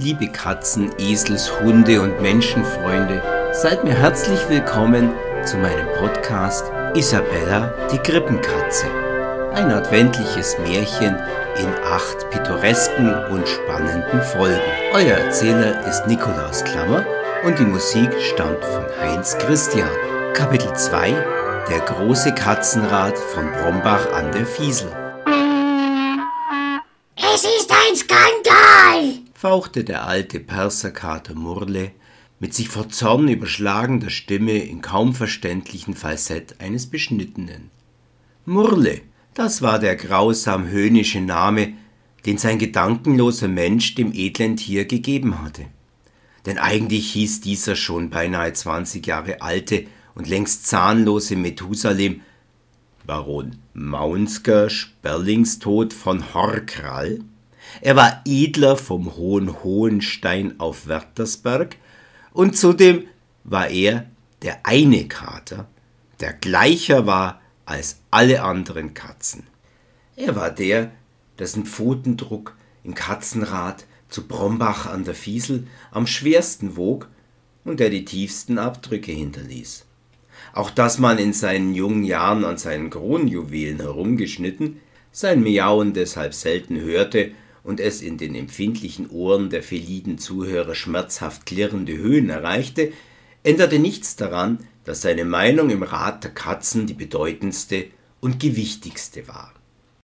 Liebe Katzen, Esels, Hunde und Menschenfreunde, seid mir herzlich willkommen zu meinem Podcast Isabella die Krippenkatze. Ein adventliches Märchen in acht pittoresken und spannenden Folgen. Euer Erzähler ist Nikolaus Klammer und die Musik stammt von Heinz Christian. Kapitel 2 Der große Katzenrat von Brombach an der Fiesel. Es ist ein Skandal! Fauchte der alte Perserkater Murle mit sich vor Zorn überschlagender Stimme in kaum verständlichen Falsett eines Beschnittenen. Murle, das war der grausam höhnische Name, den sein gedankenloser Mensch dem edlen Tier gegeben hatte. Denn eigentlich hieß dieser schon beinahe zwanzig Jahre alte und längst zahnlose Methusalem Baron Maunsker Sperlingstod von Horkrall er war Edler vom hohen Hohenstein auf Werthersberg und zudem war er der eine Kater, der gleicher war als alle anderen Katzen. Er war der, dessen Pfotendruck im Katzenrad zu Brombach an der Fiesel am schwersten wog und der die tiefsten Abdrücke hinterließ. Auch dass man in seinen jungen Jahren an seinen Kronjuwelen herumgeschnitten, sein Miauen deshalb selten hörte und es in den empfindlichen Ohren der feliden Zuhörer schmerzhaft klirrende Höhen erreichte, änderte nichts daran, dass seine Meinung im Rat der Katzen die bedeutendste und gewichtigste war.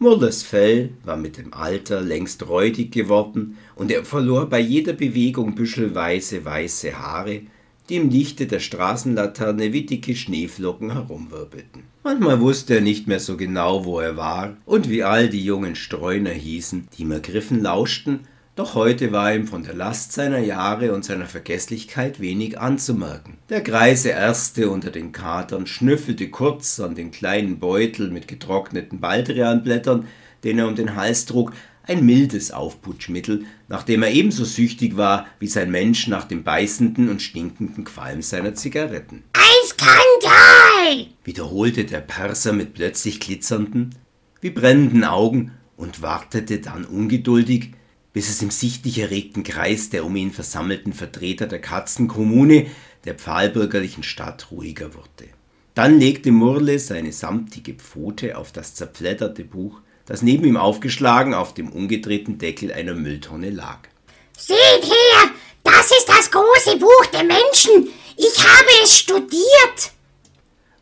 Murles Fell war mit dem Alter längst räudig geworden, und er verlor bei jeder Bewegung büschelweise weiße Haare, die im Lichte der Straßenlaterne wie dicke Schneeflocken herumwirbelten. Manchmal wusste er nicht mehr so genau, wo er war und wie all die jungen Streuner hießen, die ihm ergriffen lauschten, doch heute war ihm von der Last seiner Jahre und seiner Vergesslichkeit wenig anzumerken. Der greise Erste unter den Katern schnüffelte kurz an den kleinen Beutel mit getrockneten Baldrianblättern, den er um den Hals trug, ein mildes Aufputschmittel, nach dem er ebenso süchtig war wie sein Mensch nach dem beißenden und stinkenden Qualm seiner Zigaretten. Ein Skandal! wiederholte der Perser mit plötzlich glitzernden, wie brennenden Augen und wartete dann ungeduldig, bis es im sichtlich erregten Kreis der um ihn versammelten Vertreter der Katzenkommune der pfahlbürgerlichen Stadt ruhiger wurde. Dann legte Murle seine samtige Pfote auf das zerfledderte Buch das neben ihm aufgeschlagen auf dem umgedrehten Deckel einer Mülltonne lag. Seht her, das ist das große Buch der Menschen. Ich habe es studiert.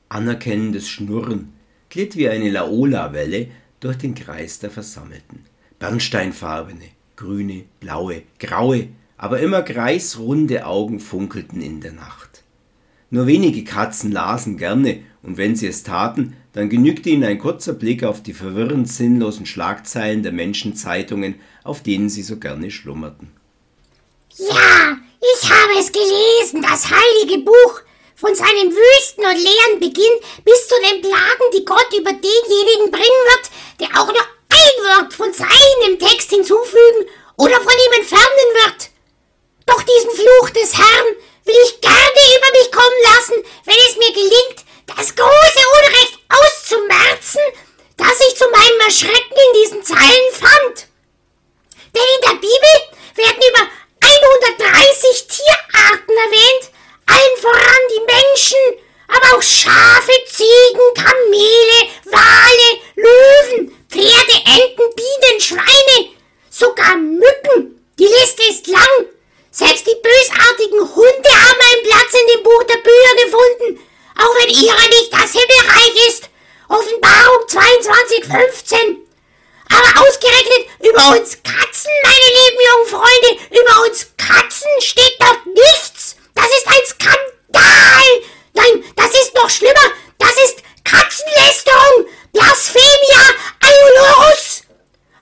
Anerkennendes Schnurren glitt wie eine Laola-Welle durch den Kreis der Versammelten. Bernsteinfarbene, grüne, blaue, graue, aber immer kreisrunde Augen funkelten in der Nacht. Nur wenige Katzen lasen gerne, und wenn sie es taten, dann genügte ihnen ein kurzer Blick auf die verwirrend sinnlosen Schlagzeilen der Menschenzeitungen, auf denen sie so gerne schlummerten. Ja, ich habe es gelesen, das heilige Buch, von seinem wüsten und leeren Beginn bis zu den Plagen, die Gott über denjenigen bringen wird, der auch nur ein Wort von seinem Text hinzufügen oder von ihm entfernen wird. Doch diesen Fluch des Herrn will ich gerne über mich kommen lassen, wenn es mir gelingt, das große Unrecht auszumerzen, das ich zu meinem Erschrecken in diesen Zeilen fand. Denn in der Bibel werden über 130 Tierarten erwähnt, allen voran die Menschen, aber auch Schafe, Ziegen, Kamele, Wale, Löwen, Pferde, Enten, Bienen, Schweine, sogar Mücken. Die Liste ist lang. Selbst die bösartigen Hunde haben einen Platz in dem Buch der Bücher gefunden auch wenn ihrer nicht das Himmelreich ist. Offenbarung 22,15. Aber ausgerechnet über uns Katzen, meine lieben jungen Freunde, über uns Katzen steht dort nichts. Das ist ein Skandal. Nein, das ist noch schlimmer. Das ist Katzenlästerung, Blasphemia, Aiolorus.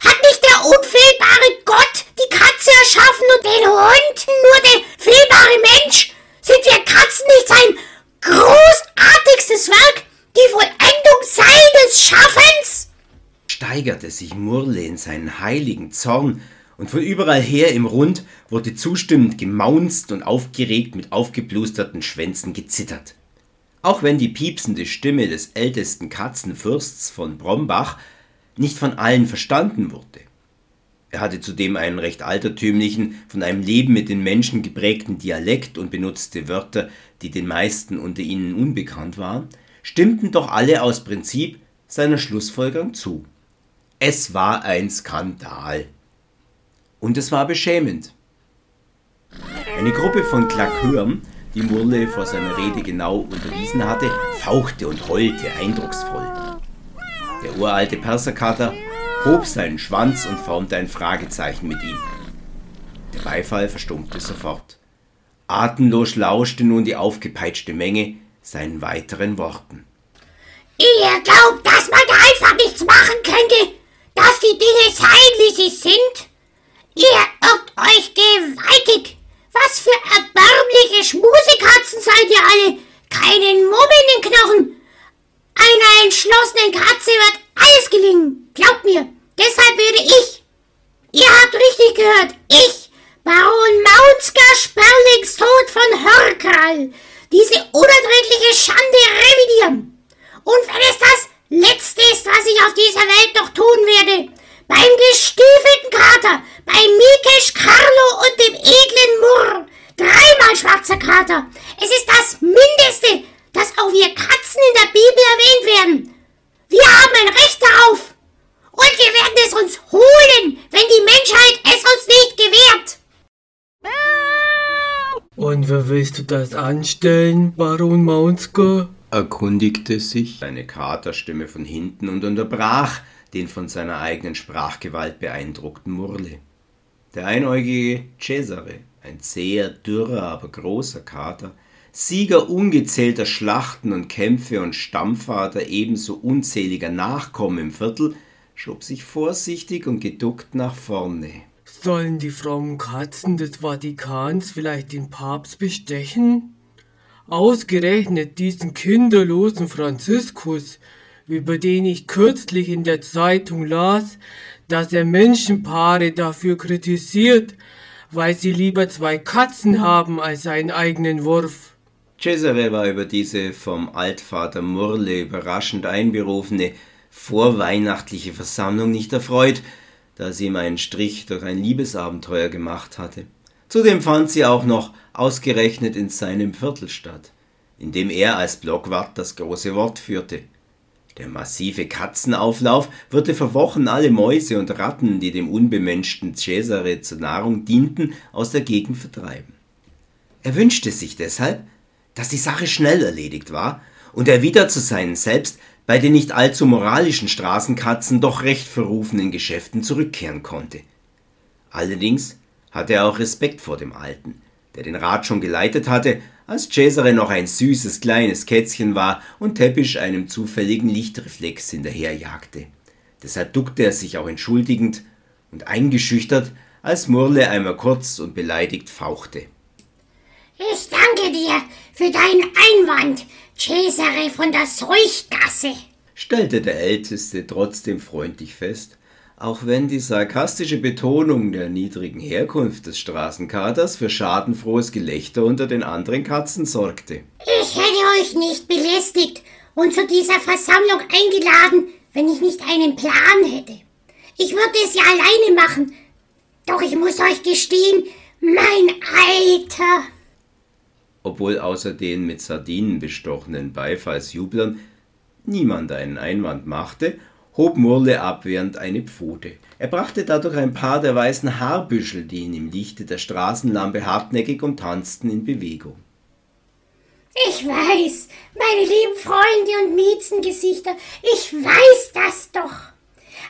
Hat nicht der unfehlbare Gott die Katze erschaffen und den Hund nur der fehlbare Mensch? Sind wir Katzen nicht sein großartigstes Werk, die Vollendung seines Schaffens? Steigerte sich Murle in seinen heiligen Zorn, und von überall her im Rund wurde zustimmend gemaunzt und aufgeregt mit aufgeblusterten Schwänzen gezittert. Auch wenn die piepsende Stimme des ältesten Katzenfürsts von Brombach nicht von allen verstanden wurde. Er hatte zudem einen recht altertümlichen, von einem Leben mit den Menschen geprägten Dialekt und benutzte Wörter, die den meisten unter ihnen unbekannt waren, stimmten doch alle aus Prinzip seiner Schlussfolgerung zu. Es war ein Skandal. Und es war beschämend. Eine Gruppe von Klakeuren, die Murle vor seiner Rede genau unterwiesen hatte, fauchte und heulte eindrucksvoll. Der uralte Perserkater hob seinen Schwanz und formte ein Fragezeichen mit ihm. Der Beifall verstummte sofort. Atemlos lauschte nun die aufgepeitschte Menge seinen weiteren Worten. Ihr glaubt, dass man da einfach nichts machen könnte, dass die Dinge seien, wie sie sind? Ihr irrt euch gewaltig. Was für erbärmliche Schmusekatzen seid ihr alle. Keinen Mumm in den Knochen. Einer entschlossenen Katze wird alles gelingen. Glaubt mir. Deshalb werde ich. Ihr habt richtig gehört. Ich, Baron Maunsker Sperlingstod von Hörkral, diese unerträgliche Schande revidieren. Und wenn es das Letzte ist, was ich auf dieser Welt noch tun werde, beim gestiefelten Kater, bei Mikesh, Carlo und dem edlen Murr, dreimal schwarzer Kater. Es ist das Mindeste, dass auch wir Katzen in der Bibel erwähnt werden. Wir haben ein Recht darauf. Und wir werden es uns holen, wenn die Menschheit es uns nicht gewährt. Und wie willst du das anstellen, Baron Maunsker? erkundigte sich eine Katerstimme von hinten und unterbrach den von seiner eigenen Sprachgewalt beeindruckten Murle. Der einäugige Cesare, ein sehr dürrer, aber großer Kater, Sieger ungezählter Schlachten und Kämpfe und Stammvater ebenso unzähliger Nachkommen im Viertel, schob sich vorsichtig und geduckt nach vorne. Sollen die frommen Katzen des Vatikans vielleicht den Papst bestechen? Ausgerechnet diesen kinderlosen Franziskus, über den ich kürzlich in der Zeitung las, dass er Menschenpaare dafür kritisiert, weil sie lieber zwei Katzen haben als einen eigenen Wurf. Cesare war über diese vom Altvater Murle überraschend einberufene vorweihnachtliche Versammlung nicht erfreut, da sie ihm einen Strich durch ein Liebesabenteuer gemacht hatte. Zudem fand sie auch noch ausgerechnet in seinem Viertel statt, in dem er als Blockwart das große Wort führte. Der massive Katzenauflauf würde vor Wochen alle Mäuse und Ratten, die dem unbemenschten Cesare zur Nahrung dienten, aus der Gegend vertreiben. Er wünschte sich deshalb, dass die Sache schnell erledigt war und er wieder zu seinen selbst bei den nicht allzu moralischen Straßenkatzen doch recht verrufenen Geschäften zurückkehren konnte. Allerdings hatte er auch Respekt vor dem Alten, der den Rat schon geleitet hatte, als Cesare noch ein süßes kleines Kätzchen war und Teppich einem zufälligen Lichtreflex hinterherjagte. Deshalb duckte er sich auch entschuldigend und eingeschüchtert, als Murle einmal kurz und beleidigt fauchte. Ich danke dir für deinen Einwand, Cesare von der Seuchgasse, stellte der Älteste trotzdem freundlich fest, auch wenn die sarkastische Betonung der niedrigen Herkunft des Straßenkaters für schadenfrohes Gelächter unter den anderen Katzen sorgte. Ich hätte euch nicht belästigt und zu dieser Versammlung eingeladen, wenn ich nicht einen Plan hätte. Ich würde es ja alleine machen, doch ich muss euch gestehen, mein Alter obwohl außer den mit Sardinen bestochenen Beifallsjublern niemand einen Einwand machte, hob Murle abwehrend eine Pfote. Er brachte dadurch ein paar der weißen Haarbüschel, die ihn im Lichte der Straßenlampe hartnäckig umtanzten, in Bewegung. Ich weiß, meine lieben Freunde und Miezengesichter, ich weiß das doch.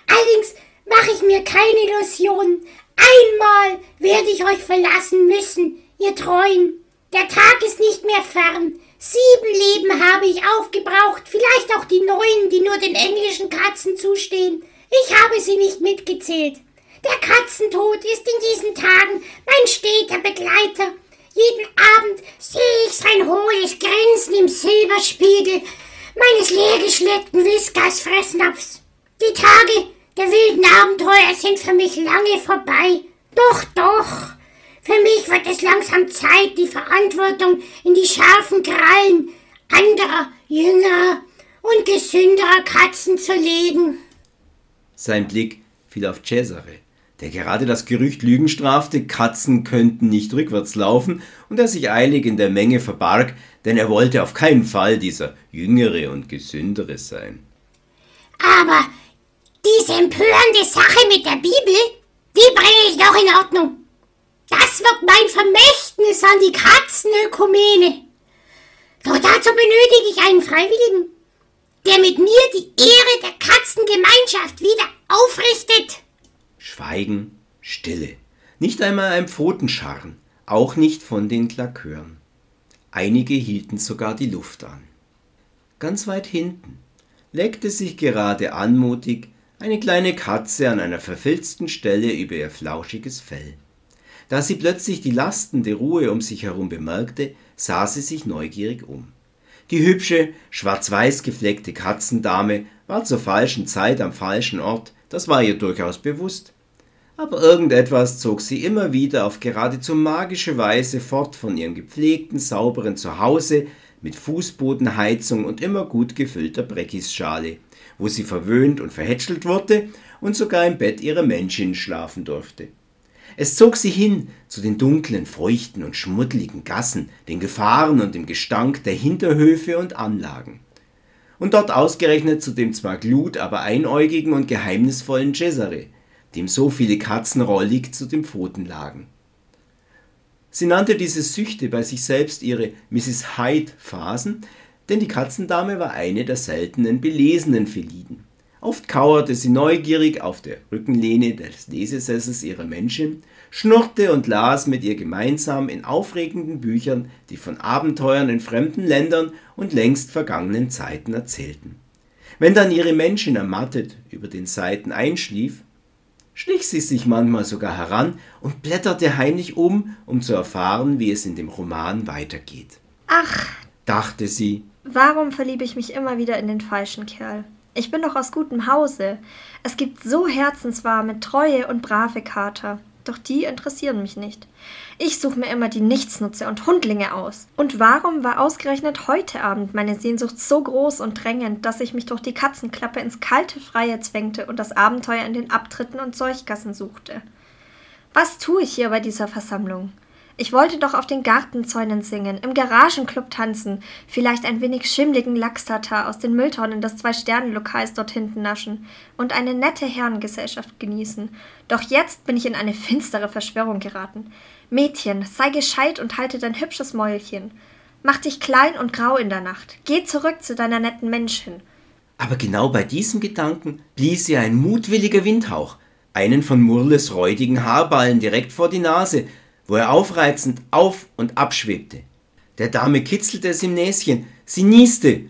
Allerdings mache ich mir keine Illusionen. Einmal werde ich euch verlassen müssen, ihr Treuen. Der Tag ist nicht mehr fern. Sieben Leben habe ich aufgebraucht, vielleicht auch die neun, die nur den englischen Katzen zustehen. Ich habe sie nicht mitgezählt. Der Katzentod ist in diesen Tagen mein steter Begleiter. Jeden Abend sehe ich sein hohles Grinsen im Silberspiegel meines leergeschleckten Whiskers-Fressnapfs. Die Tage der wilden Abenteuer sind für mich lange vorbei. Doch, doch, für mich wird es langsam Zeit, die Verantwortung in die scharfen Krallen anderer, jüngerer und gesünderer Katzen zu legen. Sein Blick fiel auf Cesare, der gerade das Gerücht Lügen strafte, Katzen könnten nicht rückwärts laufen und er sich eilig in der Menge verbarg, denn er wollte auf keinen Fall dieser jüngere und gesündere sein. Aber diese empörende Sache mit der Bibel, die bringe ich noch in Ordnung. Das wird mein Vermächtnis an die Katzenökumene. Doch dazu benötige ich einen Freiwilligen, der mit mir die Ehre der Katzengemeinschaft wieder aufrichtet. Schweigen, Stille. Nicht einmal ein Pfotenscharren, auch nicht von den Klakören. Einige hielten sogar die Luft an. Ganz weit hinten leckte sich gerade anmutig eine kleine Katze an einer verfilzten Stelle über ihr flauschiges Fell. Da sie plötzlich die lastende Ruhe um sich herum bemerkte, sah sie sich neugierig um. Die hübsche, schwarz-weiß gefleckte Katzendame war zur falschen Zeit am falschen Ort, das war ihr durchaus bewusst. Aber irgendetwas zog sie immer wieder auf geradezu magische Weise fort von ihrem gepflegten, sauberen Zuhause mit Fußbodenheizung und immer gut gefüllter Breckisschale, wo sie verwöhnt und verhätschelt wurde und sogar im Bett ihrer Menschin schlafen durfte. Es zog sie hin zu den dunklen, feuchten und schmuddeligen Gassen, den Gefahren und dem Gestank der Hinterhöfe und Anlagen. Und dort ausgerechnet zu dem zwar glut, aber einäugigen und geheimnisvollen Cesare, dem so viele Katzen rollig zu den Pfoten lagen. Sie nannte diese Süchte bei sich selbst ihre Mrs. Hyde-Phasen, denn die Katzendame war eine der seltenen belesenen Feliden. Oft kauerte sie neugierig auf der Rückenlehne des Lesesessels ihrer Menschin, schnurrte und las mit ihr gemeinsam in aufregenden Büchern, die von Abenteuern in fremden Ländern und längst vergangenen Zeiten erzählten. Wenn dann ihre Menschin ermattet über den Seiten einschlief, schlich sie sich manchmal sogar heran und blätterte heimlich um, um zu erfahren, wie es in dem Roman weitergeht. Ach, dachte sie, warum verliebe ich mich immer wieder in den falschen Kerl? Ich bin doch aus gutem Hause. Es gibt so herzenswarme, treue und brave Kater. Doch die interessieren mich nicht. Ich suche mir immer die Nichtsnutze und Hundlinge aus. Und warum war ausgerechnet heute Abend meine Sehnsucht so groß und drängend, dass ich mich durch die Katzenklappe ins kalte Freie zwängte und das Abenteuer in den Abtritten und Seuchgassen suchte? Was tue ich hier bei dieser Versammlung? Ich wollte doch auf den Gartenzäunen singen, im Garagenclub tanzen, vielleicht ein wenig schimmligen Lachstata aus den Mülltonnen des Zwei-Sterne-Lokals dort hinten naschen und eine nette Herrengesellschaft genießen. Doch jetzt bin ich in eine finstere Verschwörung geraten. Mädchen, sei gescheit und halte dein hübsches Mäulchen. Mach dich klein und grau in der Nacht. Geh zurück zu deiner netten Menschin. Aber genau bei diesem Gedanken blies ihr ein mutwilliger Windhauch, einen von Murles räudigen Haarballen direkt vor die Nase, wo er aufreizend auf und abschwebte. Der Dame kitzelte es im Näschen, sie nieste,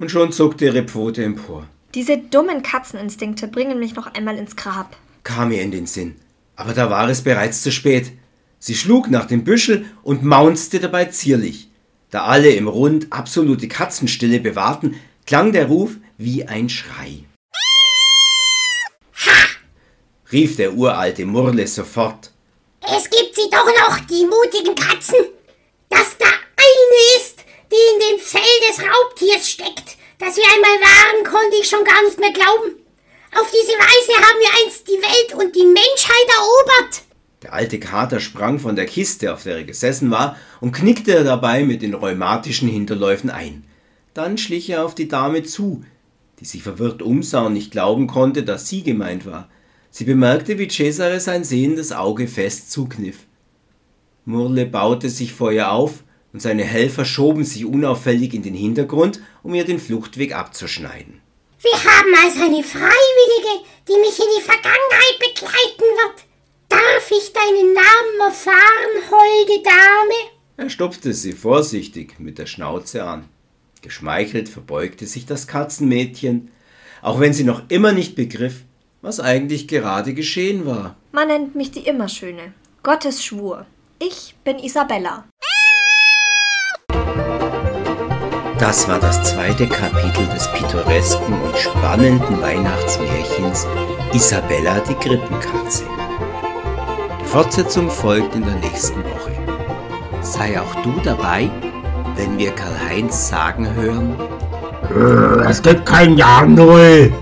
und schon zuckte ihre Pfote empor. Diese dummen Katzeninstinkte bringen mich noch einmal ins Grab, kam ihr in den Sinn. Aber da war es bereits zu spät. Sie schlug nach dem Büschel und maunzte dabei zierlich. Da alle im Rund absolute Katzenstille bewahrten, klang der Ruf wie ein Schrei. Ha! rief der uralte Murle sofort. Es gibt sie doch noch, die mutigen Katzen. Dass da eine ist, die in dem Fell des Raubtiers steckt, das wir einmal waren, konnte ich schon gar nicht mehr glauben. Auf diese Weise haben wir einst die Welt und die Menschheit erobert. Der alte Kater sprang von der Kiste, auf der er gesessen war, und knickte dabei mit den rheumatischen Hinterläufen ein. Dann schlich er auf die Dame zu, die sich verwirrt umsah und nicht glauben konnte, dass sie gemeint war. Sie bemerkte, wie Cesare sein sehendes Auge fest zukniff. Murle baute sich vor ihr auf, und seine Helfer schoben sich unauffällig in den Hintergrund, um ihr den Fluchtweg abzuschneiden. Wir haben also eine Freiwillige, die mich in die Vergangenheit begleiten wird. Darf ich deinen Namen erfahren, holde Dame? Er stupfte sie vorsichtig mit der Schnauze an. Geschmeichelt verbeugte sich das Katzenmädchen, auch wenn sie noch immer nicht begriff, was eigentlich gerade geschehen war. Man nennt mich die Immerschöne. Gottes Schwur. Ich bin Isabella. Das war das zweite Kapitel des pittoresken und spannenden Weihnachtsmärchens Isabella die Krippenkatze. Die Fortsetzung folgt in der nächsten Woche. Sei auch du dabei, wenn wir Karl-Heinz sagen hören. Es gibt kein Jahr Null.